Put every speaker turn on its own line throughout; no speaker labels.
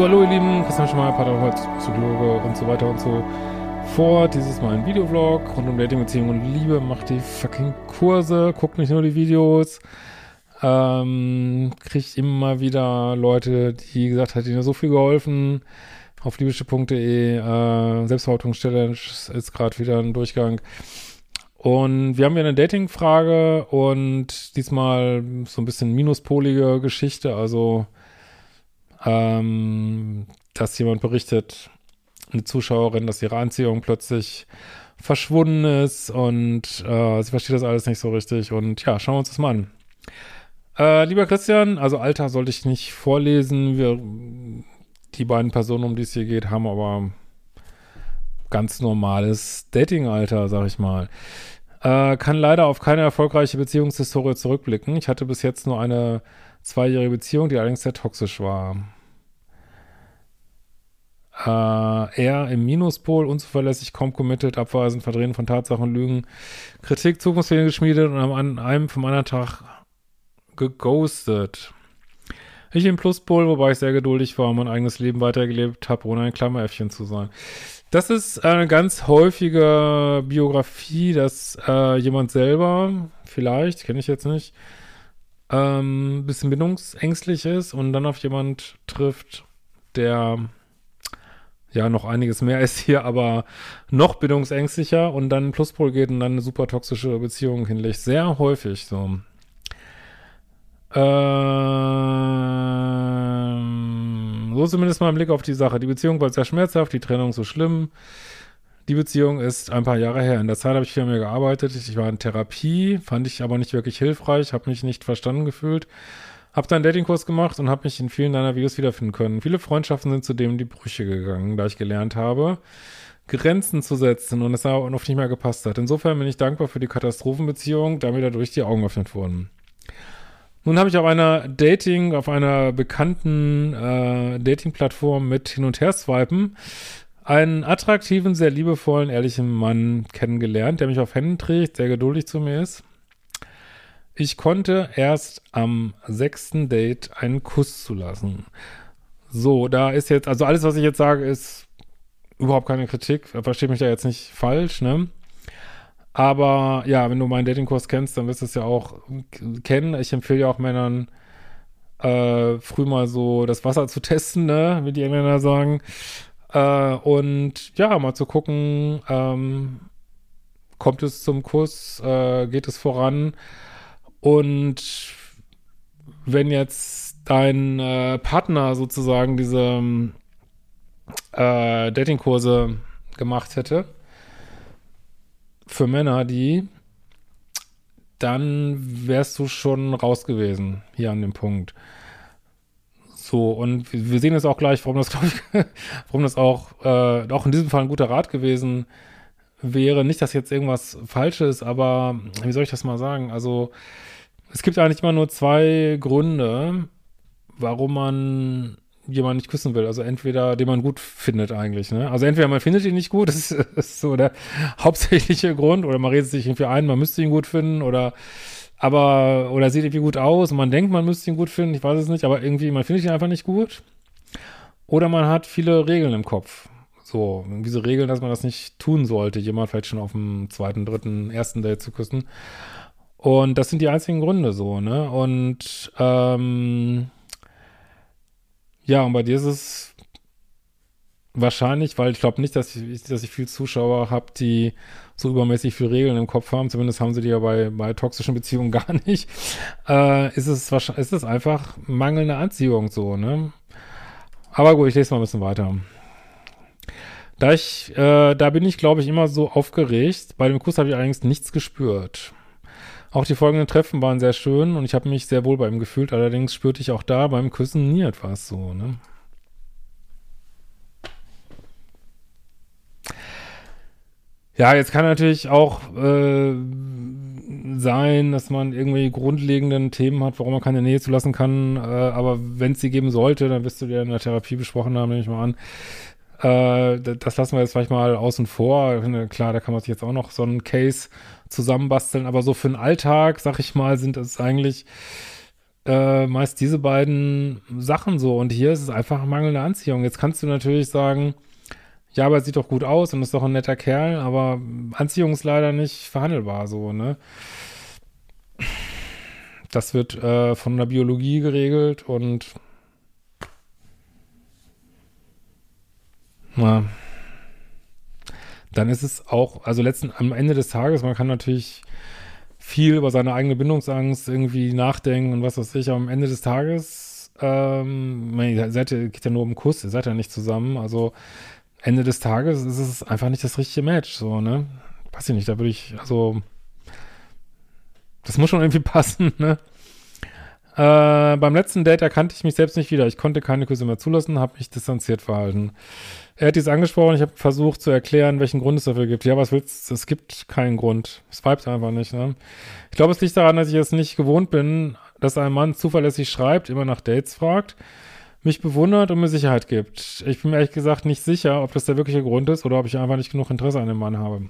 So, hallo ihr Lieben, Christian Schmeier, Paartherapeut, Psychologe und so weiter und so fort. Dieses Mal ein Videovlog rund um Dating, Beziehung und Liebe. Macht die fucking Kurse, guckt nicht nur die Videos. Ähm, kriegt immer wieder Leute, die gesagt hat, ihnen so viel geholfen. Auf liebische.de, äh, Selbstverhaltungschallenge ist gerade wieder ein Durchgang. Und wir haben hier eine Dating-Frage und diesmal so ein bisschen minuspolige Geschichte, also ähm, dass jemand berichtet, eine Zuschauerin, dass ihre Anziehung plötzlich verschwunden ist und äh, sie versteht das alles nicht so richtig. Und ja, schauen wir uns das mal an. Äh, lieber Christian, also Alter sollte ich nicht vorlesen. Wir, die beiden Personen, um die es hier geht, haben aber ganz normales Dating-Alter, sag ich mal. Äh, kann leider auf keine erfolgreiche Beziehungshistorie zurückblicken. Ich hatte bis jetzt nur eine zweijährige Beziehung, die allerdings sehr toxisch war. Äh, er im Minuspol, unzuverlässig, committed, abweisend, verdrehen von Tatsachen, Lügen, Kritik, Zukunftsfehler geschmiedet und an einem vom anderen Tag geghostet. Ich im Pluspol, wobei ich sehr geduldig war und mein eigenes Leben weitergelebt habe, ohne ein Klammeräffchen zu sein. Das ist eine ganz häufige Biografie, dass äh, jemand selber, vielleicht, kenne ich jetzt nicht, ähm, bisschen bindungsängstlich ist und dann auf jemand trifft, der ja noch einiges mehr ist hier, aber noch bindungsängstlicher und dann Pluspol geht und dann eine super toxische Beziehung hinlegt. Sehr häufig so. Ähm, so zumindest mal ein Blick auf die Sache. Die Beziehung war sehr schmerzhaft, die Trennung so schlimm. Die Beziehung ist ein paar Jahre her. In der Zeit habe ich viel mehr gearbeitet. Ich war in Therapie, fand ich aber nicht wirklich hilfreich, habe mich nicht verstanden gefühlt. Habe dann einen Datingkurs gemacht und habe mich in vielen deiner Videos wiederfinden können. Viele Freundschaften sind zudem in die Brüche gegangen, da ich gelernt habe, Grenzen zu setzen und es auch oft nicht mehr gepasst hat. Insofern bin ich dankbar für die Katastrophenbeziehung, da mir dadurch die Augen geöffnet wurden. Nun habe ich auf einer Dating, auf einer bekannten äh, Dating-Plattform mit Hin- und Her-Swipen einen attraktiven, sehr liebevollen, ehrlichen Mann kennengelernt, der mich auf Händen trägt, sehr geduldig zu mir ist. Ich konnte erst am sechsten Date einen Kuss zulassen. So, da ist jetzt, also alles, was ich jetzt sage, ist überhaupt keine Kritik. Versteht mich da jetzt nicht falsch, ne? Aber ja, wenn du meinen Datingkurs kennst, dann wirst du es ja auch kennen. Ich empfehle ja auch Männern, äh, früh mal so das Wasser zu testen, ne? Wie die Engländer sagen. Äh, und ja, mal zu gucken, ähm, kommt es zum Kuss, äh, geht es voran? Und wenn jetzt dein äh, Partner sozusagen diese äh, Datingkurse gemacht hätte, für Männer, die, dann wärst du schon raus gewesen, hier an dem Punkt. So, und wir sehen jetzt auch gleich, warum das, glaube ich, warum das auch, äh, auch in diesem Fall ein guter Rat gewesen wäre. Nicht, dass jetzt irgendwas falsch ist, aber wie soll ich das mal sagen? Also, es gibt eigentlich immer nur zwei Gründe, warum man jemanden nicht küssen will. Also entweder, den man gut findet eigentlich, ne? Also entweder man findet ihn nicht gut, das ist, ist so der hauptsächliche Grund, oder man redet sich irgendwie ein, man müsste ihn gut finden, oder aber, oder sieht irgendwie gut aus und man denkt, man müsste ihn gut finden, ich weiß es nicht, aber irgendwie, man findet ihn einfach nicht gut. Oder man hat viele Regeln im Kopf. So, diese Regeln, dass man das nicht tun sollte, jemand vielleicht schon auf dem zweiten, dritten, ersten Date zu küssen. Und das sind die einzigen Gründe so, ne? Und ähm, ja, und bei dir ist es wahrscheinlich, weil ich glaube nicht, dass ich, dass ich viel Zuschauer habe, die so übermäßig viel Regeln im Kopf haben. Zumindest haben sie die ja bei, bei toxischen Beziehungen gar nicht. Äh, ist es wahrscheinlich, ist es einfach mangelnde Anziehung so, ne? Aber gut, ich lese mal ein bisschen weiter. Da ich, äh, da bin ich, glaube ich, immer so aufgeregt. Bei dem Kuss habe ich allerdings nichts gespürt. Auch die folgenden Treffen waren sehr schön und ich habe mich sehr wohl bei ihm gefühlt. Allerdings spürte ich auch da beim Küssen nie etwas so, ne? Ja, jetzt kann natürlich auch äh, sein, dass man irgendwie grundlegenden Themen hat, warum man keine Nähe zulassen kann. Äh, aber wenn es sie geben sollte, dann wirst du dir in der Therapie besprochen haben, nehme ich mal an. Äh, das lassen wir jetzt vielleicht mal außen vor. Klar, da kann man sich jetzt auch noch so einen Case zusammenbasteln, aber so für den Alltag, sag ich mal, sind es eigentlich äh, meist diese beiden Sachen so. Und hier ist es einfach mangelnde Anziehung. Jetzt kannst du natürlich sagen, ja, aber er sieht doch gut aus und ist doch ein netter Kerl, aber Anziehung ist leider nicht verhandelbar so, ne? Das wird äh, von der Biologie geregelt und na, dann ist es auch, also letzten, am Ende des Tages, man kann natürlich viel über seine eigene Bindungsangst irgendwie nachdenken und was weiß ich, aber am Ende des Tages, ähm, ihr seid ja, geht ja nur um Kuss, ihr seid ja nicht zusammen, also Ende des Tages ist es einfach nicht das richtige Match, so, ne? Weiß ich nicht, da würde ich, also, das muss schon irgendwie passen, ne? Äh, beim letzten Date erkannte ich mich selbst nicht wieder. Ich konnte keine Küsse mehr zulassen, habe mich distanziert verhalten. Er hat dies angesprochen, ich habe versucht zu erklären, welchen Grund es dafür gibt. Ja, was willst du? Es gibt keinen Grund. Es vibet einfach nicht, ne? Ich glaube, es liegt daran, dass ich es nicht gewohnt bin, dass ein Mann zuverlässig schreibt, immer nach Dates fragt mich bewundert und mir Sicherheit gibt. Ich bin mir ehrlich gesagt nicht sicher, ob das der wirkliche Grund ist oder ob ich einfach nicht genug Interesse an dem Mann habe.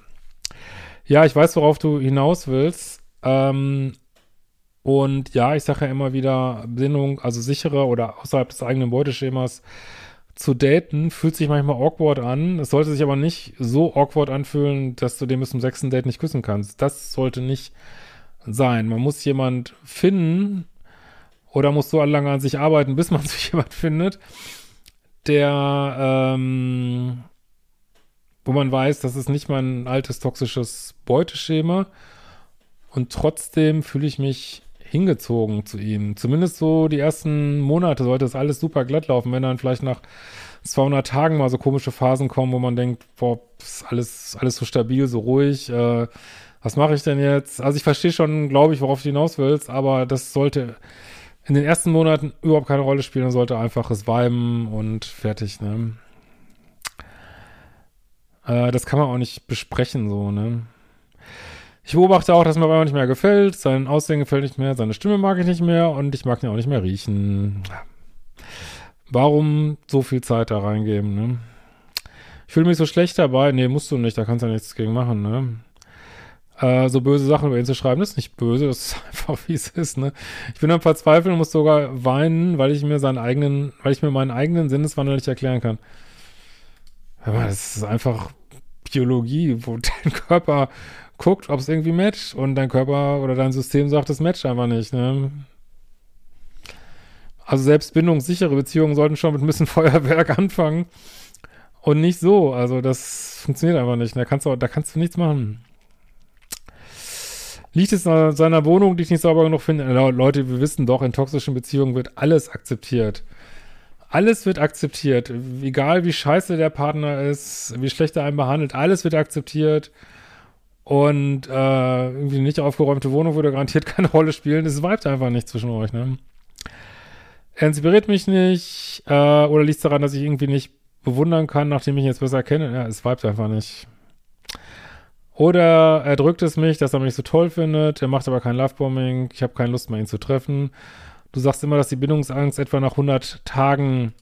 Ja, ich weiß, worauf du hinaus willst. Ähm, und ja, ich sage ja immer wieder, Bindung, also sichere oder außerhalb des eigenen Beuteschemas zu daten, fühlt sich manchmal awkward an. Es sollte sich aber nicht so awkward anfühlen, dass du dem bis zum sechsten Date nicht küssen kannst. Das sollte nicht sein. Man muss jemand finden, oder muss so lange an sich arbeiten, bis man sich jemand findet, der, ähm, wo man weiß, das ist nicht mein altes toxisches Beuteschema. Und trotzdem fühle ich mich hingezogen zu ihm. Zumindest so die ersten Monate sollte es alles super glatt laufen. Wenn dann vielleicht nach 200 Tagen mal so komische Phasen kommen, wo man denkt, boah, ist alles, alles so stabil, so ruhig, äh, was mache ich denn jetzt? Also ich verstehe schon, glaube ich, worauf du hinaus willst, aber das sollte in den ersten Monaten überhaupt keine Rolle spielen. Man sollte einfach es viben und fertig, ne? Äh, das kann man auch nicht besprechen, so, ne? Ich beobachte auch, dass mir aber nicht mehr gefällt. Sein Aussehen gefällt nicht mehr, seine Stimme mag ich nicht mehr und ich mag ihn auch nicht mehr riechen. Warum so viel Zeit da reingeben, ne? Ich fühle mich so schlecht dabei. Nee, musst du nicht, da kannst du ja nichts gegen machen, ne? äh, so böse Sachen über ihn zu schreiben, das ist nicht böse, das ist einfach, wie es ist, ne? Ich bin am Verzweifeln und muss sogar weinen, weil ich mir seinen eigenen, weil ich mir meinen eigenen Sinneswandel nicht erklären kann. Aber das ist einfach Biologie, wo dein Körper guckt, ob es irgendwie matcht und dein Körper oder dein System sagt, es matcht einfach nicht, ne? Also selbst bindungssichere Beziehungen sollten schon mit ein bisschen Feuerwerk anfangen und nicht so. Also das funktioniert einfach nicht. Da kannst du, da kannst du nichts machen. Liegt es an seiner Wohnung, die ich nicht sauber genug finde? Leute, wir wissen doch, in toxischen Beziehungen wird alles akzeptiert. Alles wird akzeptiert. Egal wie scheiße der Partner ist, wie schlecht er einen behandelt, alles wird akzeptiert. Und äh, irgendwie eine nicht aufgeräumte Wohnung würde garantiert keine Rolle spielen. Es vibet einfach nicht zwischen euch, ne? Er inspiriert mich nicht. Äh, oder liegt daran, dass ich irgendwie nicht bewundern kann, nachdem ich ihn jetzt besser kenne? Ja, es vibet einfach nicht. Oder er drückt es mich, dass er mich so toll findet, er macht aber kein Lovebombing, ich habe keine Lust mehr, ihn zu treffen. Du sagst immer, dass die Bindungsangst etwa nach 100 Tagen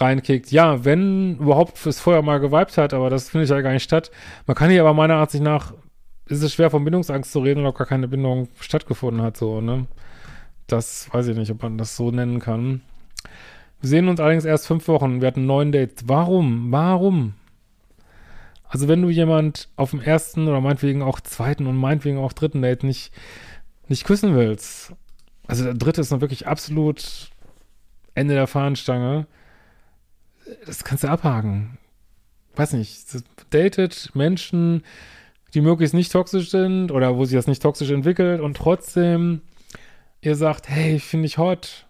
reinkickt. Ja, wenn überhaupt es vorher mal geweibt hat, aber das findet ja gar nicht statt. Man kann hier aber meiner Ansicht nach, ist es schwer von Bindungsangst zu reden, weil gar keine Bindung stattgefunden hat, so, ne? Das weiß ich nicht, ob man das so nennen kann. Wir sehen uns allerdings erst fünf Wochen. Wir hatten neun Dates. Warum? Warum? Also wenn du jemand auf dem ersten oder meinetwegen auch zweiten und meinetwegen auch dritten Date nicht, nicht küssen willst, also der dritte ist noch wirklich absolut Ende der Fahnenstange, das kannst du abhaken. Weiß nicht, datet Menschen, die möglichst nicht toxisch sind oder wo sich das nicht toxisch entwickelt und trotzdem ihr sagt, hey, finde ich hot,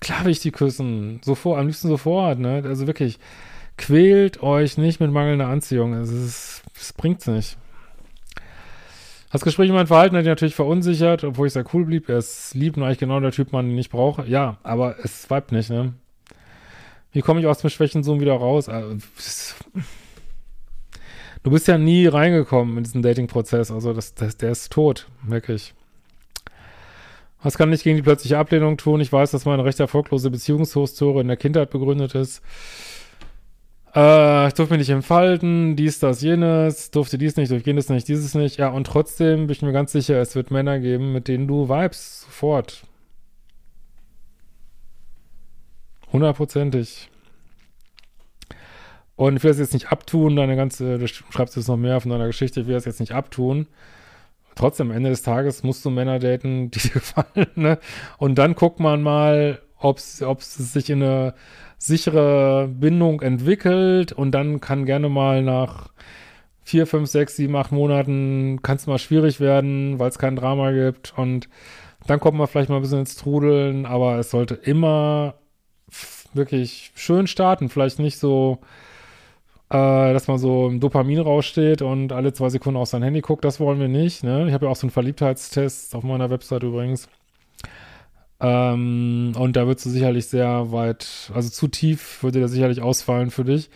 Klar will ich die küssen. Sofort, am liebsten sofort, ne? Also wirklich, quält euch nicht mit mangelnder Anziehung. Es, ist, es bringt's nicht. Das Gespräch mein Verhalten hat ihn natürlich verunsichert, obwohl ich sehr cool blieb. Er ist lieb und eigentlich genau der Typ, man den ich brauche. Ja, aber es weibt nicht, ne? Wie komme ich aus dem Schwächenzoom wieder raus? Also, du bist ja nie reingekommen in diesen Dating-Prozess. Also das, das, der ist tot, wirklich. Was kann ich gegen die plötzliche Ablehnung tun? Ich weiß, dass meine recht erfolglose Beziehungshistorie in der Kindheit begründet ist. Äh, ich durfte mich nicht entfalten, dies, das, jenes, durfte dies nicht, durfte jenes nicht, dieses nicht. Ja, und trotzdem bin ich mir ganz sicher, es wird Männer geben, mit denen du vibest, sofort. Hundertprozentig. Und ich will das jetzt nicht abtun, deine ganze, du schreibst jetzt noch mehr von deiner Geschichte, ich will das jetzt nicht abtun. Trotzdem, am Ende des Tages musst du Männer daten, die dir gefallen, ne? Und dann guckt man mal, ob es sich in eine sichere Bindung entwickelt und dann kann gerne mal nach vier, fünf, sechs, sieben, acht Monaten kann es mal schwierig werden, weil es kein Drama gibt und dann kommt man vielleicht mal ein bisschen ins Trudeln, aber es sollte immer wirklich schön starten, vielleicht nicht so, äh, dass man so im Dopamin raussteht und alle zwei Sekunden auf sein Handy guckt, das wollen wir nicht. Ne? Ich habe ja auch so einen Verliebtheitstest auf meiner Website übrigens. Ähm, und da würdest du sicherlich sehr weit, also zu tief würde der sicherlich ausfallen für dich.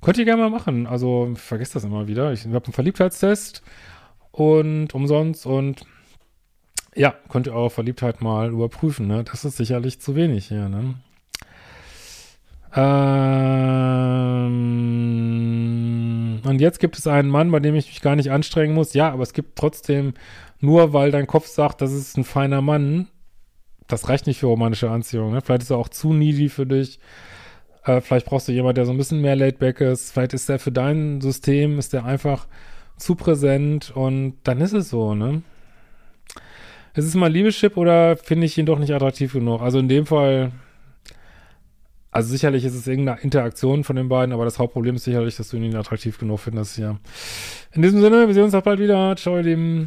Könnt ihr gerne mal machen. Also, ich vergesse das immer wieder. Ich habe einen Verliebtheitstest und umsonst und ja, könnt ihr eure Verliebtheit mal überprüfen, ne? Das ist sicherlich zu wenig hier, ne? Ähm, und jetzt gibt es einen Mann, bei dem ich mich gar nicht anstrengen muss. Ja, aber es gibt trotzdem, nur weil dein Kopf sagt, das ist ein feiner Mann, das reicht nicht für romantische Anziehung. Ne? Vielleicht ist er auch zu needy für dich. Äh, vielleicht brauchst du jemanden, der so ein bisschen mehr laidback ist. Vielleicht ist der für dein System, ist der einfach zu präsent und dann ist es so, ne? Ist es mal Liebeschip oder finde ich ihn doch nicht attraktiv genug? Also in dem Fall, also sicherlich ist es irgendeine Interaktion von den beiden, aber das Hauptproblem ist sicherlich, dass du ihn attraktiv genug findest, ja. In diesem Sinne, wir sehen uns auch bald wieder. Ciao, ihr Lieben.